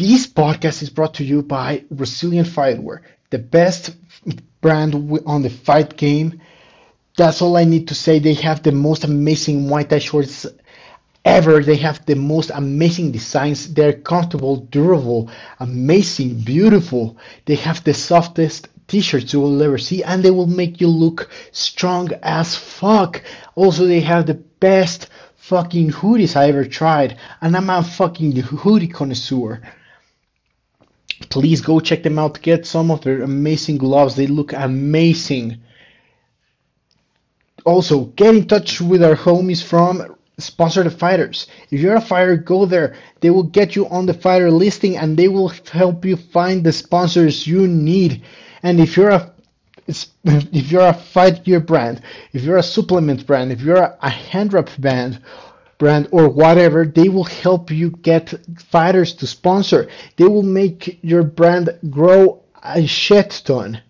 This podcast is brought to you by Resilient Fightwear, the best brand on the fight game. That's all I need to say. They have the most amazing Thai shorts ever. They have the most amazing designs. They're comfortable, durable, amazing, beautiful. They have the softest t-shirts you will ever see and they will make you look strong as fuck. Also, they have the best fucking hoodies I ever tried and I'm a fucking hoodie connoisseur. Please go check them out. Get some of their amazing gloves. They look amazing. Also, get in touch with our homies from sponsor the fighters. If you're a fighter, go there. They will get you on the fighter listing and they will help you find the sponsors you need. And if you're a if you're a fight gear brand, if you're a supplement brand, if you're a hand wrap band brand or whatever, they will help you get fighters to sponsor. They will make your brand grow a shit ton.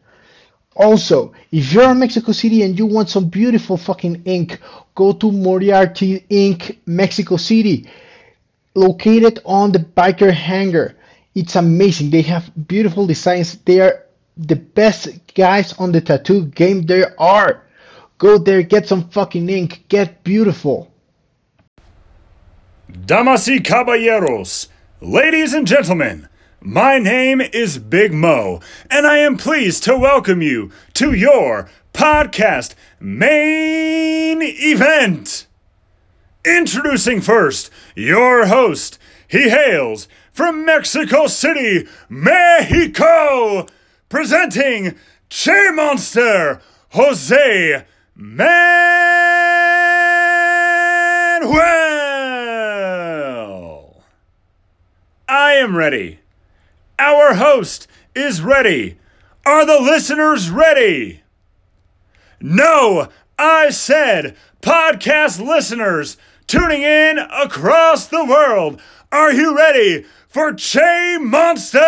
Also, if you're in Mexico City and you want some beautiful fucking ink, go to Moriarty Ink Mexico City, located on the biker hangar. It's amazing. They have beautiful designs. They are the best guys on the tattoo game there are. Go there, get some fucking ink, get beautiful. Damas y caballeros, ladies and gentlemen, my name is Big Mo, and I am pleased to welcome you to your podcast main event. Introducing first your host. He hails from Mexico City, Mexico, presenting Che Monster Jose Manuel. I am ready. Our host is ready. Are the listeners ready? No, I said podcast listeners tuning in across the world. Are you ready for Che Monster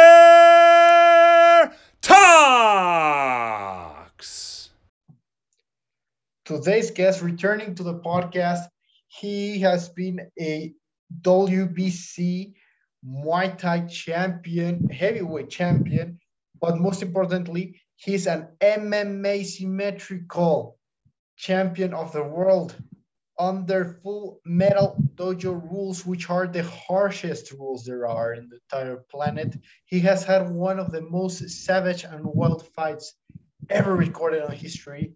Talks? Today's guest returning to the podcast, he has been a WBC Muay Thai champion, heavyweight champion, but most importantly, he's an MMA symmetrical champion of the world under full metal dojo rules, which are the harshest rules there are in the entire planet. He has had one of the most savage and wild fights ever recorded in history.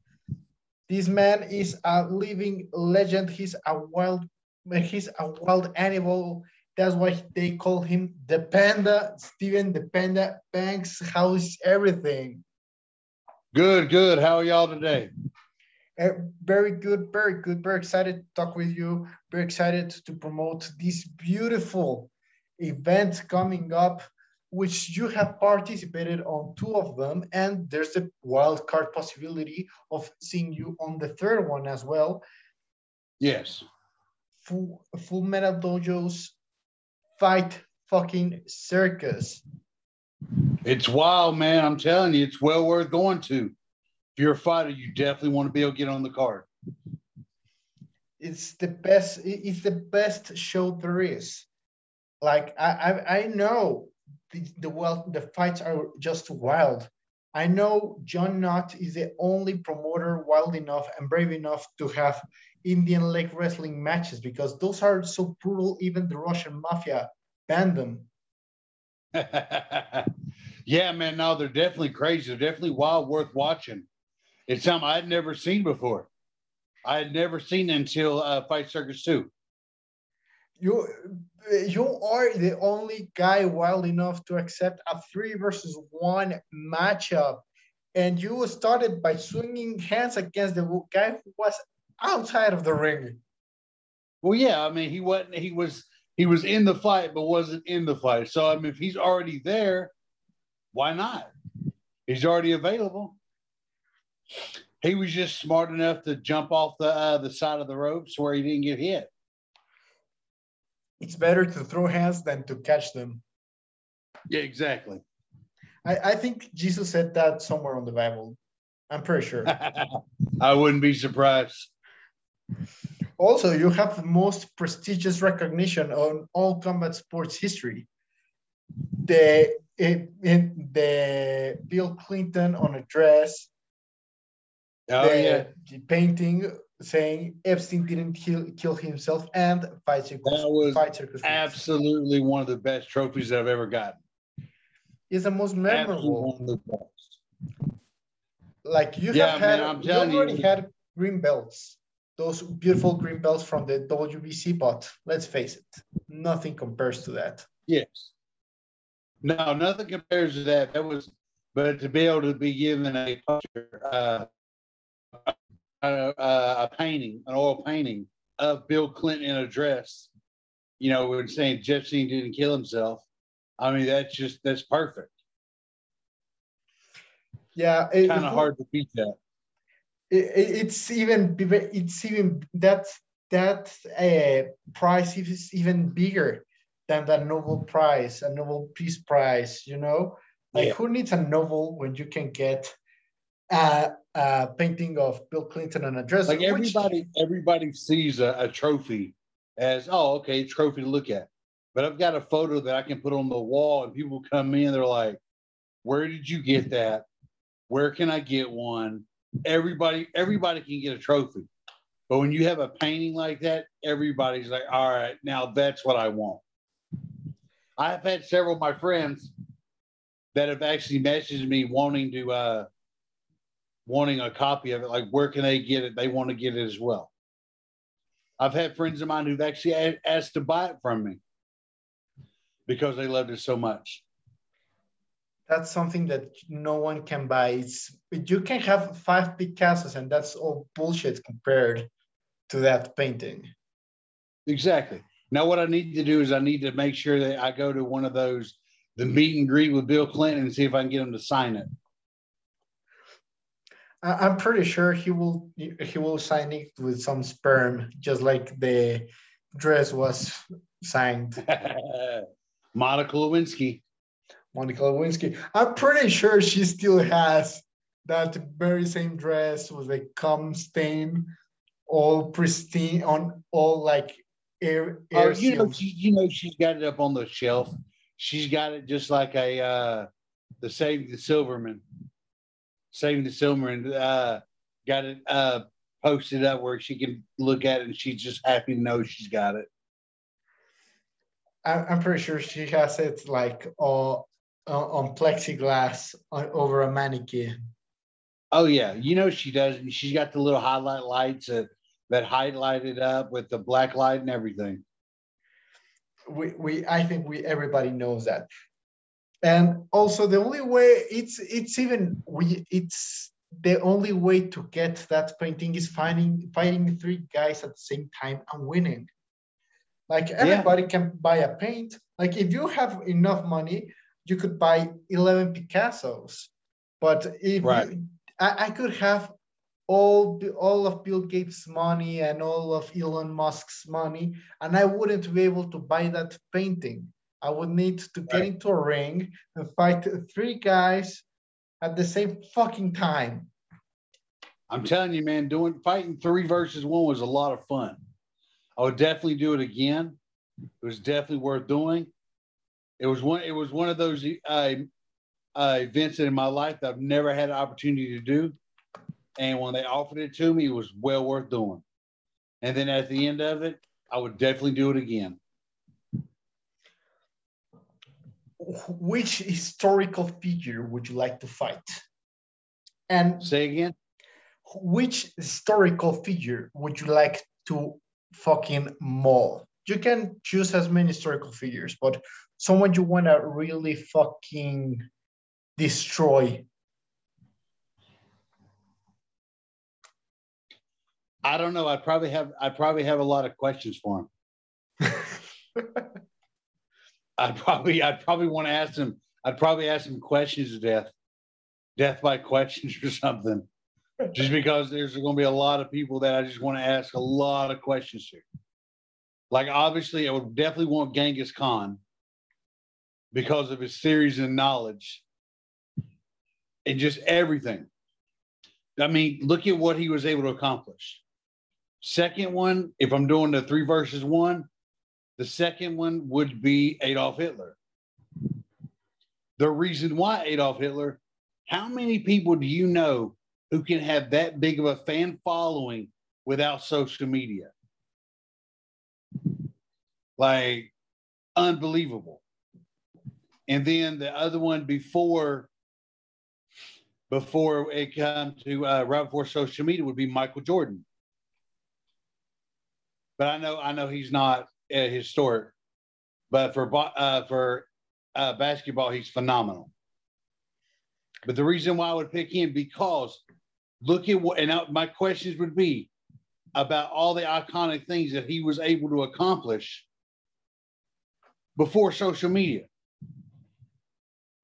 This man is a living legend. He's a wild, he's a wild animal. That's why they call him the Panda. Steven the Panda Banks. How's everything? Good, good. How are y'all today? Uh, very good, very good. Very excited to talk with you. Very excited to promote this beautiful event coming up, which you have participated on two of them, and there's a wild card possibility of seeing you on the third one as well. Yes. Full, full Metal Dojo's fight fucking circus. It's wild, man. I'm telling you, it's well worth going to. If you're a fighter, you definitely want to be able to get on the card. It's the best. It's the best show there is. Like I, I, I know the the well, the fights are just wild. I know John Nutt is the only promoter wild enough and brave enough to have Indian leg wrestling matches because those are so brutal. Even the Russian mafia banned them. yeah, man. No, they're definitely crazy. They're definitely wild, worth watching. It's something I'd never seen before. I had never seen until uh, Fight Circus 2. You, you are the only guy wild enough to accept a three versus one matchup. And you started by swinging hands against the guy who was outside of the ring. Well, yeah, I mean, he wasn't. He was. He was in the fight, but wasn't in the fight. So, I mean, if he's already there, why not? He's already available. He was just smart enough to jump off the uh, the side of the ropes where he didn't get hit. It's better to throw hands than to catch them. Yeah, exactly. I, I think Jesus said that somewhere on the Bible. I'm pretty sure. I wouldn't be surprised. Also, you have the most prestigious recognition on all combat sports history. the the Bill Clinton on a dress. Oh the, yeah, the painting saying Epstein didn't kill, kill himself and fight circus. That was fight circus. absolutely one of the best trophies that I've ever gotten. It's the most Absolutely memorable. one of the best. Like you Yeah, have man, had, you telling you. already had green belts, those beautiful green belts from the WBC. But let's face it, nothing compares to that. Yes. No, nothing compares to that. That was, but to be able to be given a picture, uh, a, a, a painting, an oil painting of Bill Clinton in a dress, you know, when saying Jeffstein didn't kill himself. I mean, that's just that's perfect. Yeah, it- Kind of hard to beat that. It- it- it's even it's even that that uh, price is even bigger than the Nobel Prize, a Nobel Peace Prize. You know, like Yeah. who needs a Nobel when you can get a, a painting of Bill Clinton on a dress? Like which- everybody, everybody sees a, a trophy as oh, okay, trophy to look at. But I've got a photo that I can put on the wall, and people come in, they're like, "Where did you get that? Where can I get one?" Everybody, everybody can get a trophy, but when you have a painting like that, everybody's like, "All right, now that's what I want." I've had several of my friends that have actually messaged me wanting to uh wanting a copy of it like where can they get it? They want to get it as well. I've had friends of mine who've actually asked to buy it from me because they loved it so much that's something that no one can buy. It's you can have five Picassos, and that's all bullshit compared to that painting. exactly now what i need to do is i need to make sure that i go to one of those the meet and greet with bill clinton and see if i can get him to sign it I'm pretty sure he will he will sign it with some sperm, just like the dress was signed. monica lewinsky Monica Lewinsky. I'm pretty sure she still has that very same dress with a cum stain, all pristine on all like air. oh air you know she, you know she's got it up on the shelf she's got it just like a uh the save the silverman saving the silverman uh got it uh posted up where she can look at it and she's just happy to know she's got it I'm pretty sure she has it like uh, uh, on plexiglass on, over a mannequin. oh yeah you know she does she's got the little highlight lights that that highlight it up with the black light and everything we, we I think we everybody knows that. And also the only way it's it's even we it's the only way to get that painting is finding fighting three guys at the same time and winning. Like everybody can buy a paint. Like if you have enough money, you could buy 11 Picassos. But if Right. you, I, I could have all all of Bill Gates' money and all of Elon Musk's money, and I wouldn't be able to buy that painting. I would need to get Right. into a ring and fight three guys at the same fucking time. i'm telling you man doing fighting three versus one was a lot of fun i would definitely do it again it was definitely worth doing it was one it was one of those uh, uh, events in my life that i've never had an opportunity to do and when they offered it to me it was well worth doing and then at the end of it i would definitely do it again Which historical figure would you like to fight? And say again which historical figure would you like to fucking maul? You can choose as many historical figures, but someone you want to really fucking destroy. i don't know. I probably have i probably have a lot of questions for him. I'd probably i'd probably want to ask him i'd probably ask him questions to death. Death by questions or something. Just because there's going to be a lot of people that i just want to ask a lot of questions to. Like obviously i would definitely want genghis khan because of his theories and knowledge and just everything i mean look at what he was able to accomplish second one if i'm doing the three versus one the second one would be adolf hitler the reason why Adolf Hitler, how many people do you know who can have that big of a fan following without social media? Like, unbelievable. And then the other one before before it come to uh, right before social media would be Michael Jordan. But I know I know he's not uh, historic, but for uh, for uh, basketball he's phenomenal. But the reason why I would pick him because look at what and my questions would be about all the iconic things that he was able to accomplish before social media.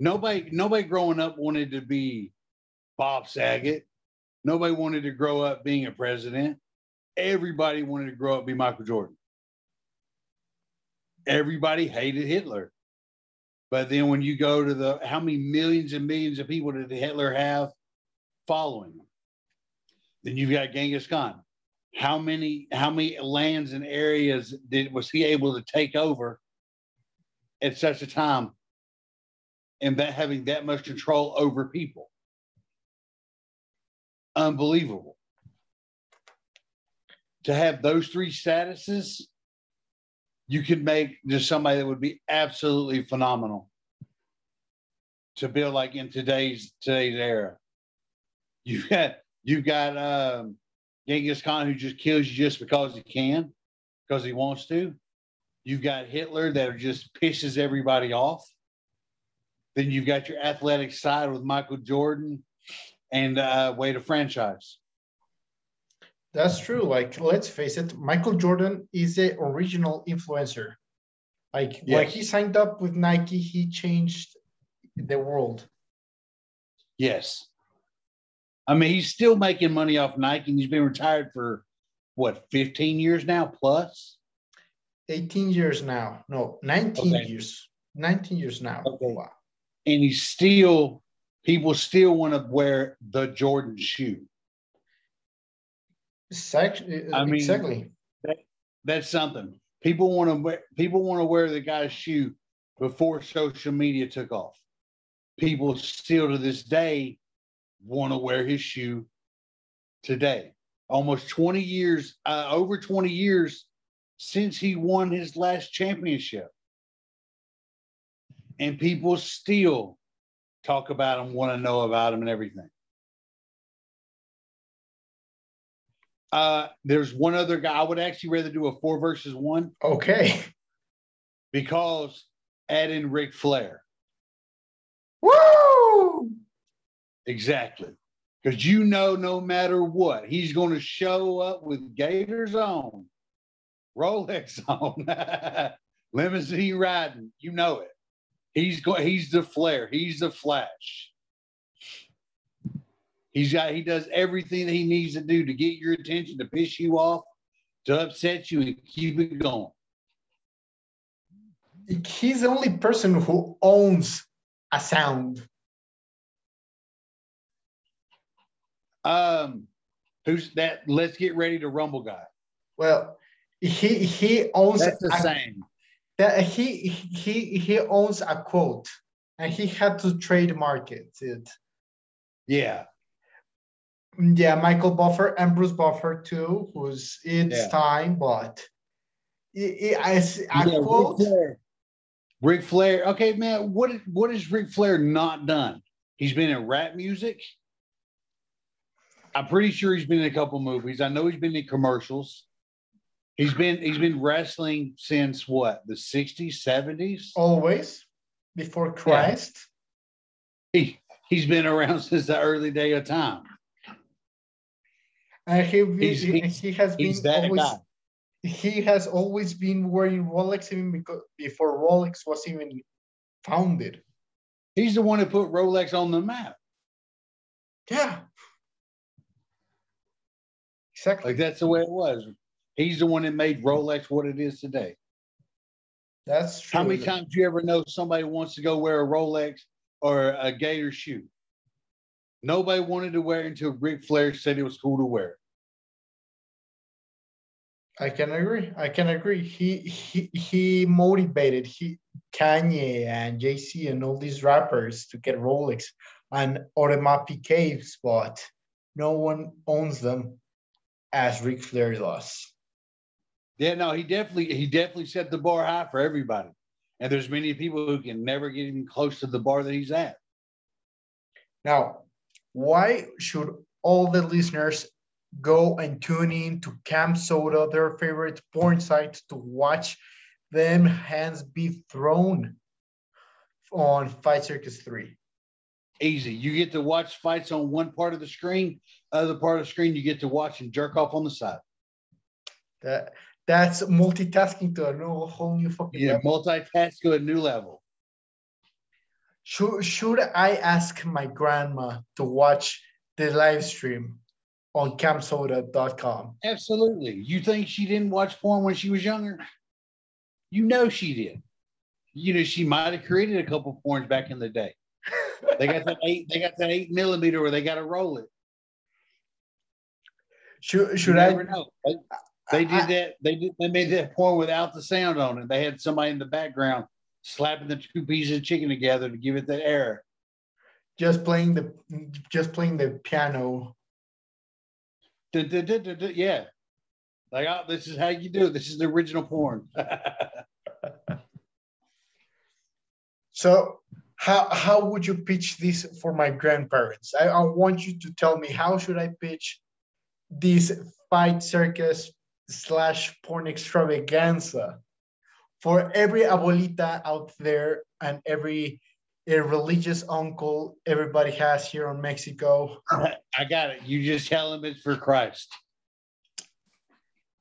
Nobody, nobody growing up wanted to be Bob Saget. Nobody wanted to grow up being a president. Everybody wanted to grow up be Michael Jordan. Everybody hated Hitler. But then when you go to the how many millions and millions of people did Hitler have following him? Then you've got Genghis Khan. How many how many lands and areas did was he able to take over at such a time and that having that much control over people? Unbelievable. To have those three statuses, you could make just somebody that would be absolutely phenomenal to build like in today's today's era. You've got you've got um Genghis Khan who just kills you just because he can, because he wants to. You've got Hitler that just pisses everybody off. Then you've got your athletic side with Michael Jordan and uh, way to franchise. That's true. Like, let's face it, Michael Jordan is the original influencer. Like, yes. when he signed up with Nike, he changed the world. Yes. I mean, he's still making money off Nike, and he's been retired for what, 15 years now plus? 18 years now. No, 19 okay. years. 19 years now. Okay. Wow. And he's still, people still want to wear the Jordan shoe. Exactly. I mean, exactly. That, that's something. People want to wear. People want to wear the guy's shoe before social media took off. People still to this day want to wear his shoe today. Almost 20 years, uh, over 20 years since he won his last championship. And people still talk about them, want to know about them, and everything. Uh, there's one other guy. I would actually rather do a four versus one. Okay. Because add in Ric Flair. Woo! Exactly. Because you know, no matter what, he's going to show up with Gators on Rolex on, limousine riding. You know it. He's going. He's the flare. He's the Flash. He's got. He does everything that he needs to do to get your attention, to piss you off, to upset you, and keep it going. He's the only person who owns a sound. Um, who's that? Let's get ready to rumble guy. Well, he he owns That's the a, same. That he he he owns a quote, and he had to trademark it. Yeah. Yeah, Michael Buffer and Bruce Buffer too, who's it's yeah. time, but it, it, as a yeah, quote. Ric Flair. Ric Flair. Okay, man, what what has Ric Flair not done? He's been in rap music. I'm pretty sure he's been in a couple movies. I know he's been in commercials. He's been he's been wrestling since what the 60s, 70s? Always before Christ. Yeah. He he's been around since the early day of time. And he, he's, he, he has been always guy. he has always been wearing Rolex even because before Rolex was even founded. He's the one who put Rolex on the map. Yeah. Exactly. Like that's the way it was. He's the one that made Rolex what it is today. That's true. How many times do you ever know somebody wants to go wear a Rolex or a Gator shoe? Nobody wanted to wear it until Ric Flair said it was cool to wear. I can agree. I can agree. He he he motivated he Kanye and Jay Z and all these rappers to get Rolex and Audemars Piguet spot. No one owns them as Ric Flair does. Yeah, no, he definitely he definitely set the bar high for everybody. And there's many people who can never get even close to the bar that he's at. Now, why should all the listeners go and tune in to CamSoda, their favorite porn site, to watch them hands be thrown on Fight Circus 3? Easy. You get to watch fights on one part of the screen, other part of the screen, you get to watch and jerk off on the side. That that's multitasking to a new, whole new fucking Yeah, level. multitask to a new level. Should, should I ask my grandma to watch the live stream on camsoda.com? Absolutely. You think she didn't watch porn when she was younger? You know she did. You know, she might have created a couple porns back in the day. They got that eight, they got that eight millimeter where they got to roll it. Should, should I? never know. They, did that. They did. They made that porn without the sound on it. They had somebody in the background slapping the two pieces of chicken together to give it that air. just playing the just playing the piano Yeah, like oh, this is how you do it. This is the original porn. so how how would you pitch this for my grandparents I, I want you to tell me how should i pitch this fight circus slash porn extravaganza for every abuelita out there and every uh, religious uncle everybody has here in mexico I got it. You just tell them it's for Christ.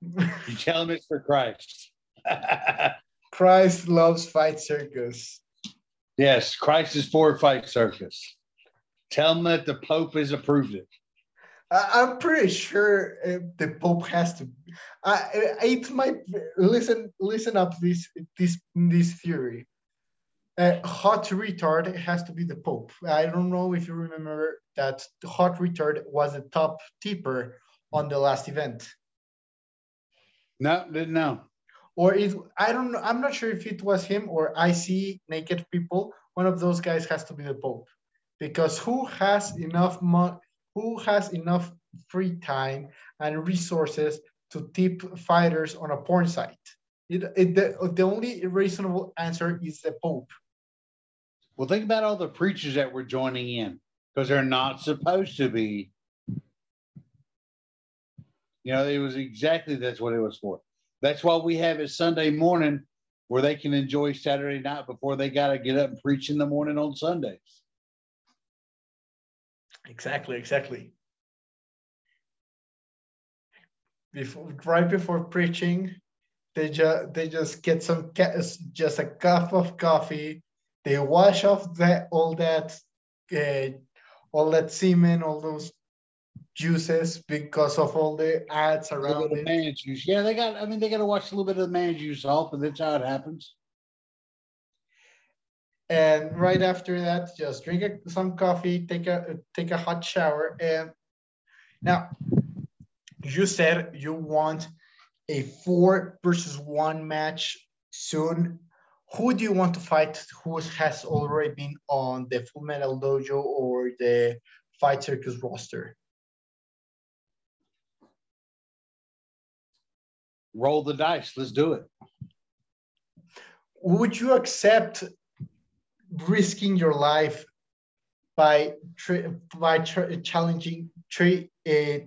You tell them it's for Christ. christ loves fight circus yes, Christ is for fight circus. Tell them that the Pope has approved it. I- I'm pretty sure uh, the Pope has to. Uh, it's my listen. Listen up this this this theory. Uh, hot retard has to be the Pope. I don't know if you remember that hot retard was a top tipper on the last event, No, didn't know. or it. I don't know. I'm not sure if it was him or I see naked people. One of those guys has to be the Pope, because who has enough money? Who has enough free time and resources to tip fighters on a porn site? It, it, the, the only reasonable answer is the Pope. Well, think about all the preachers that were joining in because they're not supposed to be. You know, it was exactly that's what it was for. That's why we have it Sunday morning where they can enjoy Saturday night before they got to get up and preach in the morning on Sundays. Exactly, exactly. Before, right before preaching, they just they just get some just a cup of coffee. They wash off that all that uh, all that semen, all those juices because of all the ads around of it. man juice. Yeah, they got, I mean, they got to watch a little bit of the man juice off, and that's how it happens. And right after that, just drink a, some coffee, take a take a hot shower, and now you said you want a four versus one match soon. Who do you want to fight? Who has already been on the Full Metal Dojo or the Fight Circus roster? Roll the dice. Let's do it. Would you accept risking your life by by challenging tra- uh,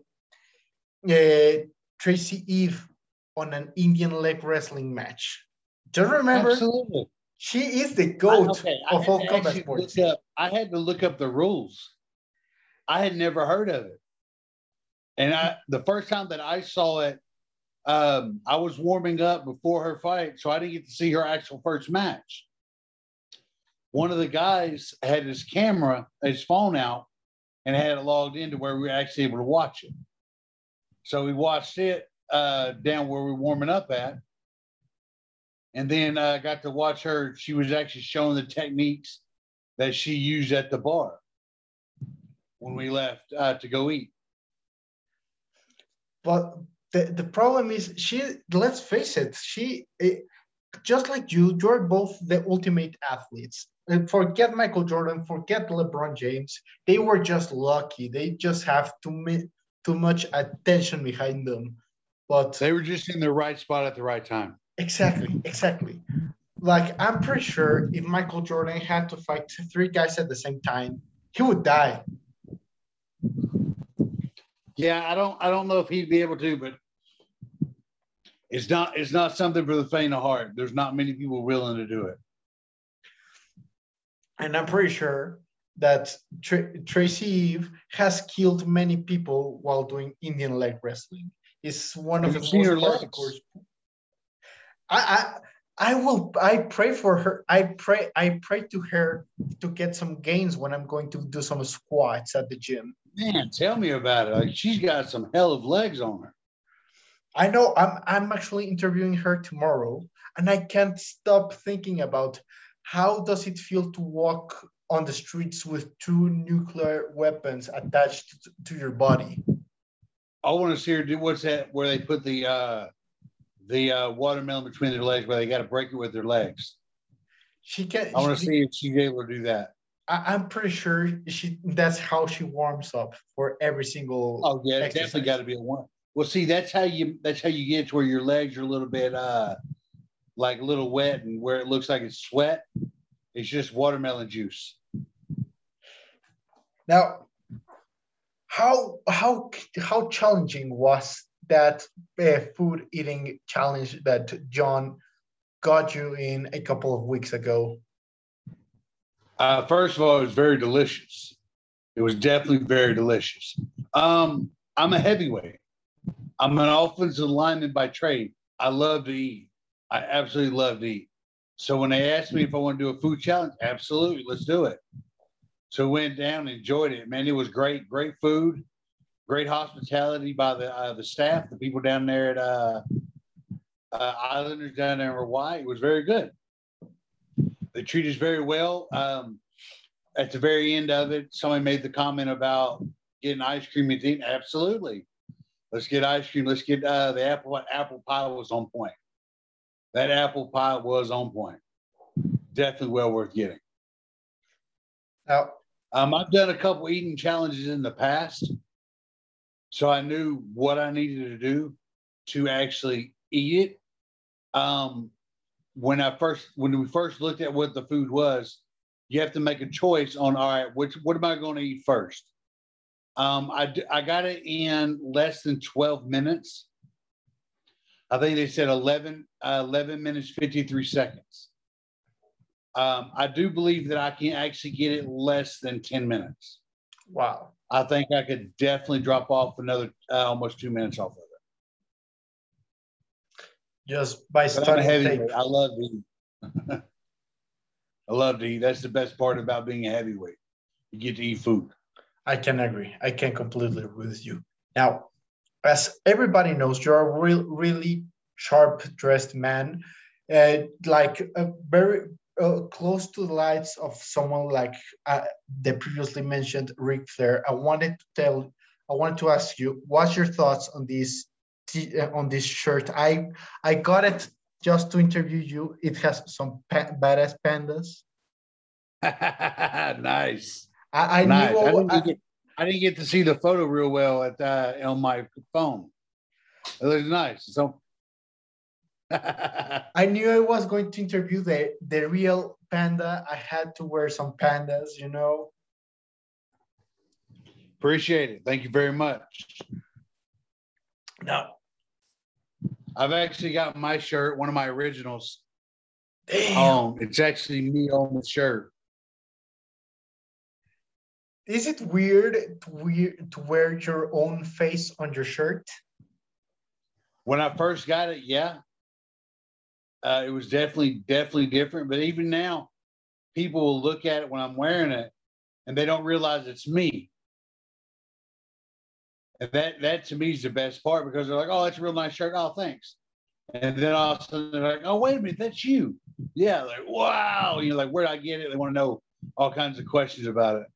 uh, Tracy Eve on an Indian leg wrestling match? Just remember, Absolutely. she is the goat Okay, I of all combat sports. up- I had to look up the rules. I had never heard of it. And I the first time that I saw it, um, I was warming up before her fight, so I didn't get to see her actual first match. One of the guys had his camera, his phone out, and had it logged into where we were actually able to watch it. So we watched it uh, down where we were warming up at. And then I uh, got to watch her. She was actually showing the techniques that she used at the bar when we left uh, to go eat. But the, the problem is she let's face it she it, just like you you're both the ultimate athletes. And forget michael jordan forget lebron james. They were just lucky. They just have too, too much attention behind them. But they were just in the right spot at the right time. Exactly exactly. Like i'm pretty sure if michael jordan had to fight three guys at the same time he would die. Yeah i don't i don't know if he'd be able to but it's not it's not something for the faint of heart. There's not many people willing to do it. And I'm pretty sure that Tr- Tracy Eve has killed many people while doing Indian leg wrestling. It's one of the most hardcore. I, I I will I pray for her. I pray I pray to her to get some gains when I'm going to do some squats at the gym. Man, tell me about it. Like she's got some hell of legs on her. I know I'm I'm actually interviewing her tomorrow, and I can't stop thinking about how does it feel to walk on the streets with two nuclear weapons attached to, your body. I want to see her do what's that where they put the uh the uh, watermelon between their legs, where they got to break it with their legs. She can. I want to see if she's able to do that. I, am pretty sure she. That's how she warms up for every single. Oh yeah, definitely got to be a one. Well, see, that's how you that's how you get to where your legs are a little bit uh like a little wet and where it looks like it's sweat. It's just watermelon juice. Now, how how how challenging was that uh, food eating challenge that John got you in a couple of weeks ago? Uh, first of all, it was very delicious. It was definitely very delicious. Um, I'm a heavyweight. I'm an offensive lineman by trade. I love to eat. I absolutely love to eat. So when they asked me if I want to do a food challenge, absolutely, let's do it. So went down, and enjoyed it. Man, it was great, great food, great hospitality by the uh, the staff, the people down there at uh, uh, Islanders down there in Hawaii. It was very good. They treated us very well. Um, at the very end of it, somebody made the comment about getting ice cream and eating. Absolutely. Let's get ice cream. Let's get uh, the apple. Apple pie was on point. That apple pie was on point. Definitely well worth getting. Now, um, I've done a couple eating challenges in the past, so I knew what I needed to do to actually eat it. Um, when I first, when we first looked at what the food was, you have to make a choice on all right, which what am I going to eat first? Um, I, I got it in less than 12 minutes. I think they said 11, uh, 11 minutes, 53 seconds. Um, I do believe that I can actually get it less than 10 minutes. Wow. I think I could definitely drop off another uh, almost two minutes off of it. Just by studying heavyweight. I love to eat. I love to eat. That's the best part about being a heavyweight. You get to eat food. I can agree. I can completely agree with you. Now, as everybody knows, you're a real, really sharp dressed man, uh, like uh, very uh, close to the lights of someone like uh, the previously mentioned Ric Flair. I wanted to tell, I wanted to ask you, what's your thoughts on this uh, on this shirt? I I got it just to interview you. It has some pa- badass pandas. nice. I, I nice. knew. I didn't, get, I didn't, get, to see the photo real well at uh, on my phone. It looks nice. So I knew I was going to interview the the real panda. I had to wear some pandas, you know. Appreciate it. Thank you very much. Now, I've actually got my shirt, one of my originals. Damn. Um, it's actually me on the shirt is it weird to, weird to wear your own face on your shirt? When I first got it, yeah. Uh, it was definitely, definitely different. But even now, people will look at it when I'm wearing it and they don't realize it's me. And that, that to me is the best part because they're like, oh, that's a real nice shirt. Oh, thanks. And then all of a sudden they're like, oh, wait a minute, that's you. Yeah, like, wow. you're like, where did I get it? They want to know all kinds of questions about it.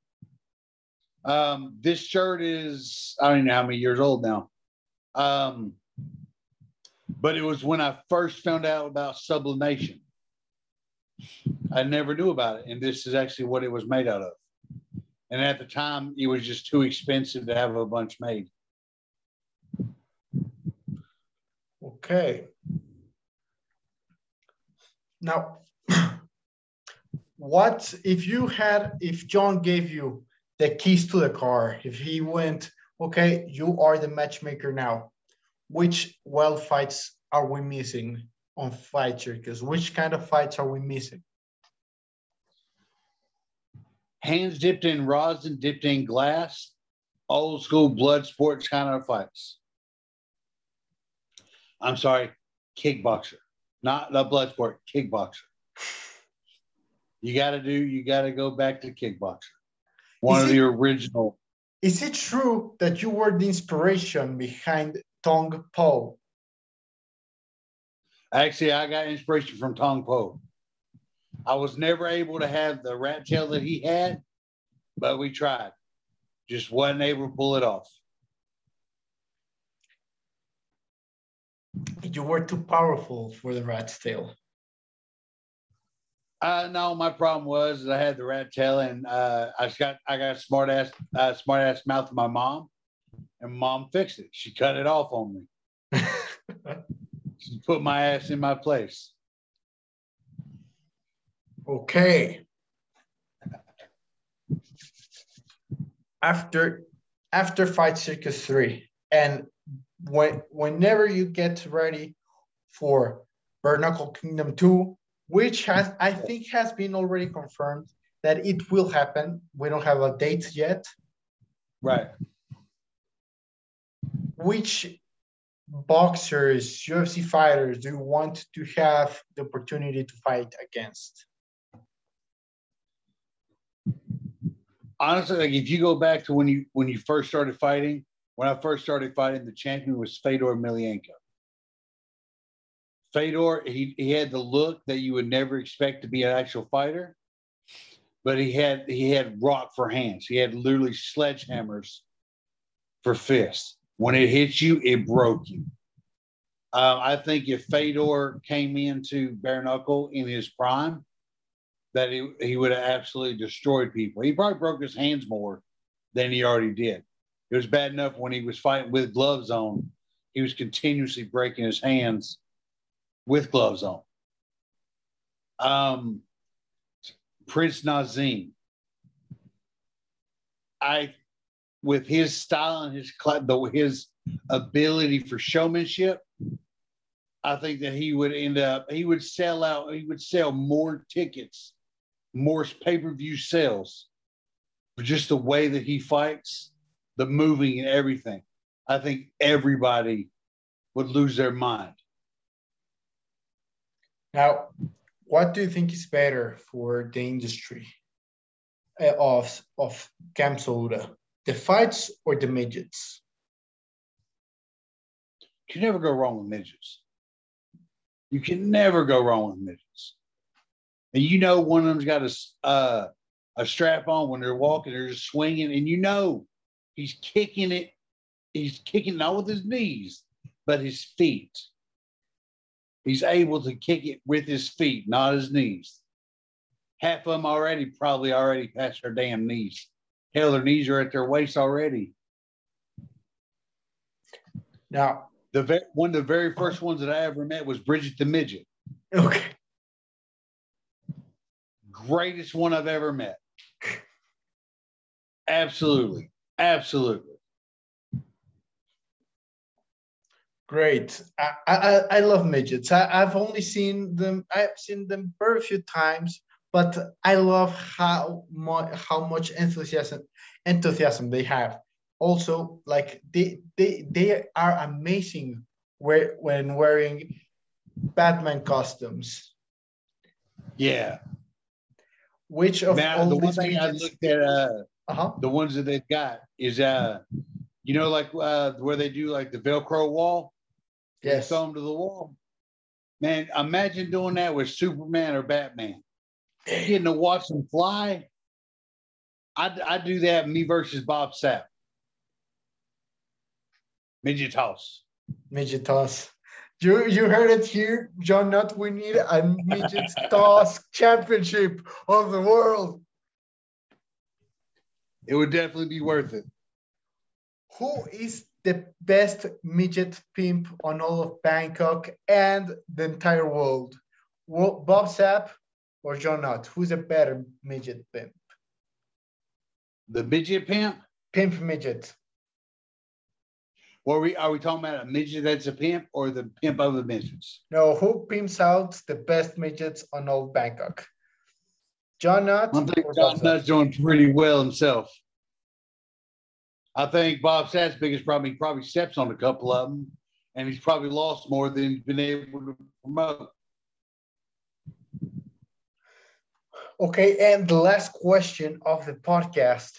Um, this shirt is I don't even know how many years old now. Um, But it was when I first found out about sublimation. I never knew about it. And this is actually what it was made out of. And at the time, it was just too expensive to have a bunch made. Okay. Now, what if you had, if John gave you the keys to the car, if he went, okay, you are the matchmaker now, which wild fights are we missing on Fight Circus? Which kind of fights are we missing? Hands dipped in rosin, dipped in glass, old school blood sports kind of fights. I'm sorry, kickboxer, not the blood sport, kickboxer. You got to do, you got to go back to kickboxer. One Is of it- the original. Is it true that you were the inspiration behind Tong Po? Actually, I got inspiration from Tong Po. I was never able to have the rat tail that he had, but we tried. Just wasn't able to pull it off. You were too powerful for the rat's tail. Uh, no, my problem was I had the rat tail, and uh, I just got I got a smart ass uh, smart ass mouth of my mom, and mom fixed it. She cut it off on me. She put my ass in my place. Okay. After after Fight Circus 3 and when whenever you get ready for Bare Knuckle Kingdom 2, which has I think has been already confirmed that it will happen. We don't have a date yet. Right. Which boxers, UFC fighters do you want to have the opportunity to fight against? Honestly, like if you go back to when you when you first started fighting, when I first started fighting, the champion was Fedor Emelianenko. Fedor, he, he had the look that you would never expect to be an actual fighter, but he had he had rock for hands. He had literally sledgehammers for fists. When it hit you, it broke you. Uh, I think if Fedor came into bare knuckle in his prime, that he, he would have absolutely destroyed people. He probably broke his hands more than he already did. It was bad enough when he was fighting with gloves on, he was continuously breaking his hands with gloves on. Um, Prince Naseem, I, with his style and his his ability for showmanship, I think that he would end up he would sell out he would sell more tickets, more pay per view sales for just the way that he fights, the moving and everything. I think everybody would lose their mind. Now, what do you think is better for the industry uh, of of CamSoda, the fights or the midgets? You can never go wrong with midgets. You can never go wrong with midgets. And you know, one of them's got a uh, a strap on when they're walking, they're just swinging, and you know he's kicking it. He's kicking not with his knees, but his feet. He's able to kick it with his feet, not his knees. Half of them already probably already past their damn knees. Hell, their knees are at their waist already. Now, The ve- one of the very first ones that I ever met was Bridget the Midget. okay, greatest one I've ever met. Absolutely. Absolutely. Great. I, I I love midgets. I, I've only seen them. I've seen them very few times, but I love how much how much enthusiasm enthusiasm they have. Also, like they they they are amazing where, when wearing Batman costumes. Yeah. Which of all the one thing I looked at, uh, uh-huh. the ones that they've got is, uh, you know, like uh, where they do like the Velcro wall, Yes. throw them to the wall. Man, imagine doing that with Superman or Batman. Getting to watch them fly. I I do that. Me versus Bob Sapp. Midget toss. midget toss. You you heard it here, John Nutt. We need a midget toss championship of the world. It would definitely be worth it. Who is the best midget pimp on all of Bangkok and the entire world? Bob Sapp or John Nutt? Who's a better midget pimp? The midget pimp? Pimp midget. Are we, are we talking about a midget that's a pimp or the pimp of the midgets? No, who pimps out the best midgets on all Bangkok? John Nutt? I think John Nutt's doing pretty well himself. I think Bob Sapp's biggest problem, he probably steps on a couple of them, and he's probably lost more than he's been able to promote. Okay, and the last question of the podcast.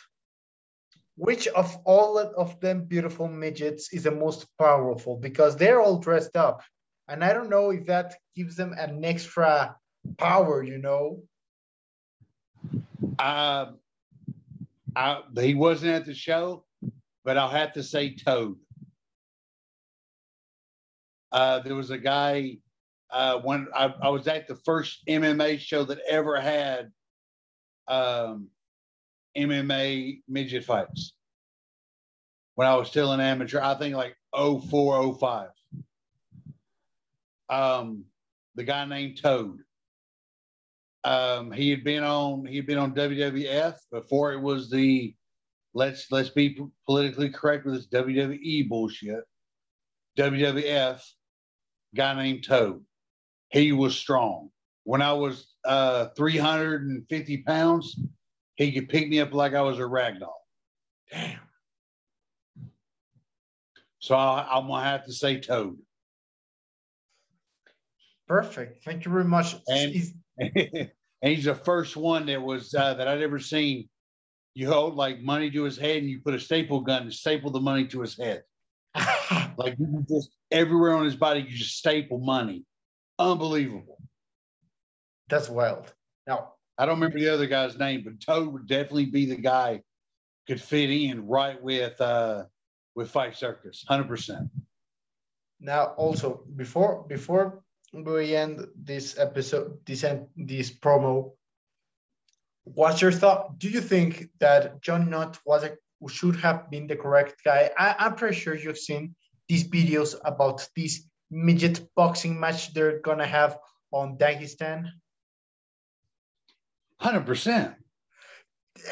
Which of all of them beautiful midgets is the most powerful? Because they're all dressed up. And I don't know if that gives them an extra power, you know? Uh, I, he wasn't at the show, but I'll have to say Toad. Uh, there was a guy uh, when I, I, was at the first MMA show that ever had um, MMA midget fights. When I was still an amateur, I think like 04, 05. Um, the guy named Toad. Um, he had been on he had been on WWF before it was the let's let's be politically correct with this WWE bullshit. WWF guy named Toad he was strong. When I was uh, 350 pounds, he could pick me up like I was a rag doll. Damn. So I, am gonna have to say Toad. Perfect. Thank you very much. And, he's, and he's the first one that was uh, that I'd ever seen. You hold like money to his head, and you put a staple gun and staple the money to his head. like you just everywhere on his body, you just staple money unbelievable. That's wild. Now, I don't remember the other guy's name, but Toad would definitely be the guy could fit in right with uh with Fight Circus, hundred percent. Now, also before before we end this episode, this end, this promo, what's your thought? Do you think that John Nutt was a should have been the correct guy? I, I'm pretty sure you've seen these videos about this midget boxing match they're gonna have on Dagestan? Hundred percent.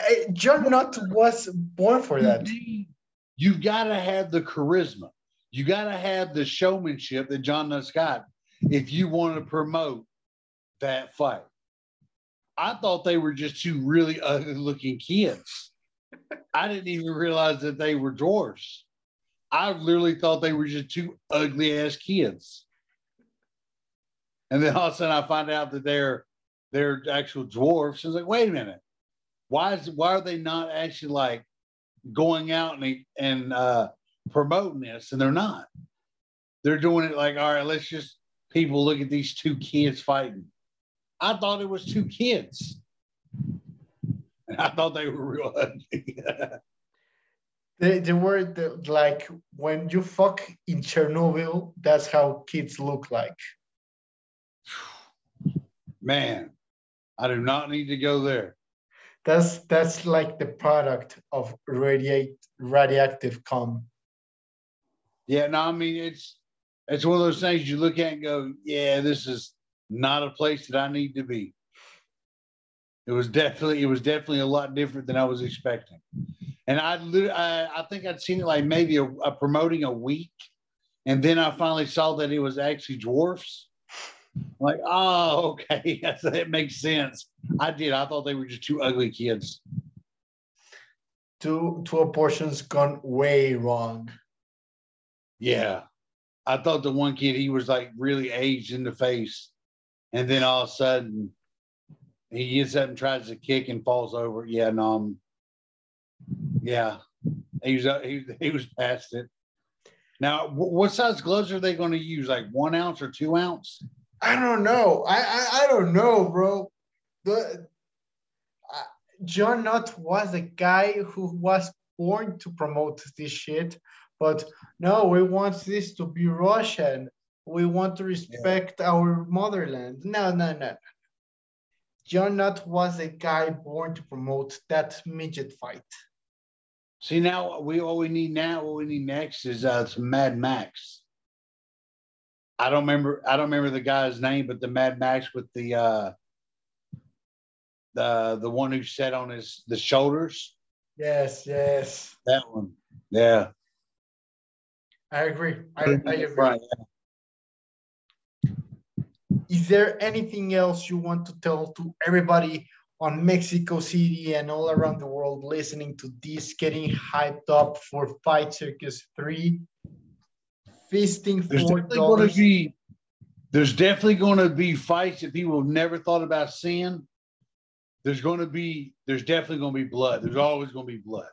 Eh, John Nutt was born for that. You gotta have the charisma. You gotta have the showmanship that John Nutt's got if you want to promote that fight. I thought they were just two really ugly looking kids. I didn't even realize that they were dwarfs. I literally thought they were just two ugly ass kids. And then all of a sudden I find out that they're they're actual dwarfs. I was like, wait a minute. Why is why are they not actually like going out and and uh, promoting this? And they're not. They're doing it like, all right, let's just people look at these two kids fighting. I thought it was two kids. I thought they were real ugly. The, the word that, like when you fuck in Chernobyl, that's how kids look like. Man, I do not need to go there. That's that's like the product of radiate radioactive cum. Yeah, no, I mean it's it's one of those things you look at and go, yeah, this is not a place that I need to be. It was definitely it was definitely a lot different than I was expecting and I, I, I think I'd seen it like maybe a, a, promoting a week, and then I finally saw that it was actually dwarfs. Like, oh, okay, that makes sense. I did. I thought they were just two ugly kids. Two two abortions gone way wrong. Yeah, I thought the one kid he was like really aged in the face, and then all of a sudden he gets up and tries to kick and falls over. Yeah, no, I'm yeah, he was uh, he, he was past it. Now, what size gloves are they going to use? Like one ounce or two ounce? I don't know. I I, I don't know, bro. The John Nutt was a guy who was born to promote this shit, but no, we want this to be Russian. We want to respect our motherland. No, no, no. John Nutt was a guy born to promote that midget fight. See now we all we need now, what we need next is uh some Mad Max. I don't remember I don't remember the guy's name, but the Mad Max with the uh the the one who sat on his the shoulders. Yes, yes. That one. Yeah. I agree. I, I agree. Right. Is there anything else you want to tell to everybody on Mexico City and all around the world listening to this, getting hyped up for Fight Circus 3? Feasting There's for definitely going to be there's definitely going to be fights that people have never thought about seeing. There's going to be there's definitely going to be blood. There's always going to be blood.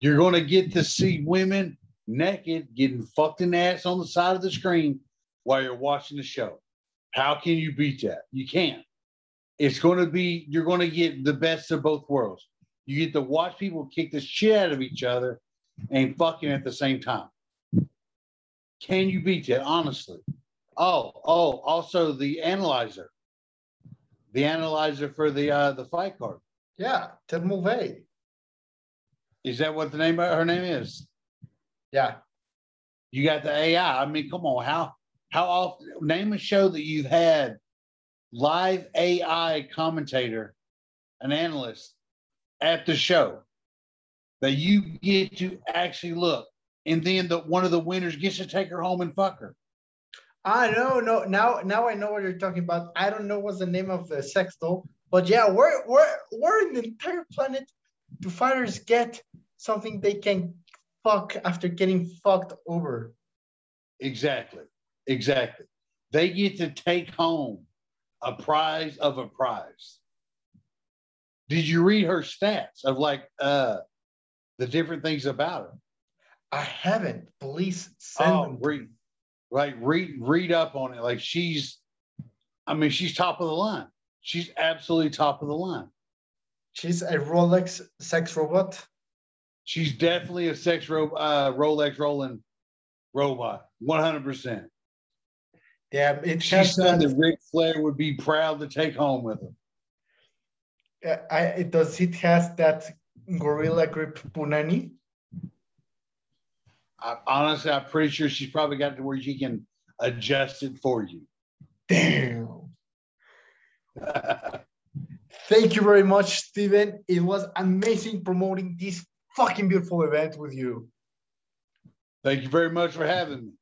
You're going to get to see women naked getting fucked in the ass on the side of the screen while you're watching the show. How can you beat that? You can't. It's going to be you're going to get the best of both worlds. You get to watch people kick the shit out of each other and fucking at the same time. Can you beat that? Honestly. Oh, oh, also the analyzer. The analyzer for the uh the fight card. Yeah, Tim Mulvey. Is that what the name her name is? Yeah. You got the AI. I mean, come on, how how often name a show that you've had live AI commentator, an analyst at the show that you get to actually look, and then the one of the winners gets to take her home and fuck her. I know, no. Now, now I know what you're talking about. I don't know what's the name of the sex doll, but yeah, where, where, where in the entire planet do fighters get something they can fuck after getting fucked over? Exactly. Exactly. They get to take home a prize of a prize. Did you read her stats of like uh the different things about her? I haven't. Please send Oh, them. read like read read up on it. Like she's I mean, she's top of the line. She's absolutely top of the line. She's a Rolex sex robot. She's definitely a sex ro- uh, Rolex rolling robot, 100%. Yeah, it She's has something that. that Ric Flair would be proud to take home with him. uh, I, it does. It has that gorilla grip punani. I, honestly, I'm pretty sure she's probably got it to where she can adjust it for you. Damn. Thank you very much, Steven. It was amazing promoting this fucking beautiful event with you. Thank you very much for having me.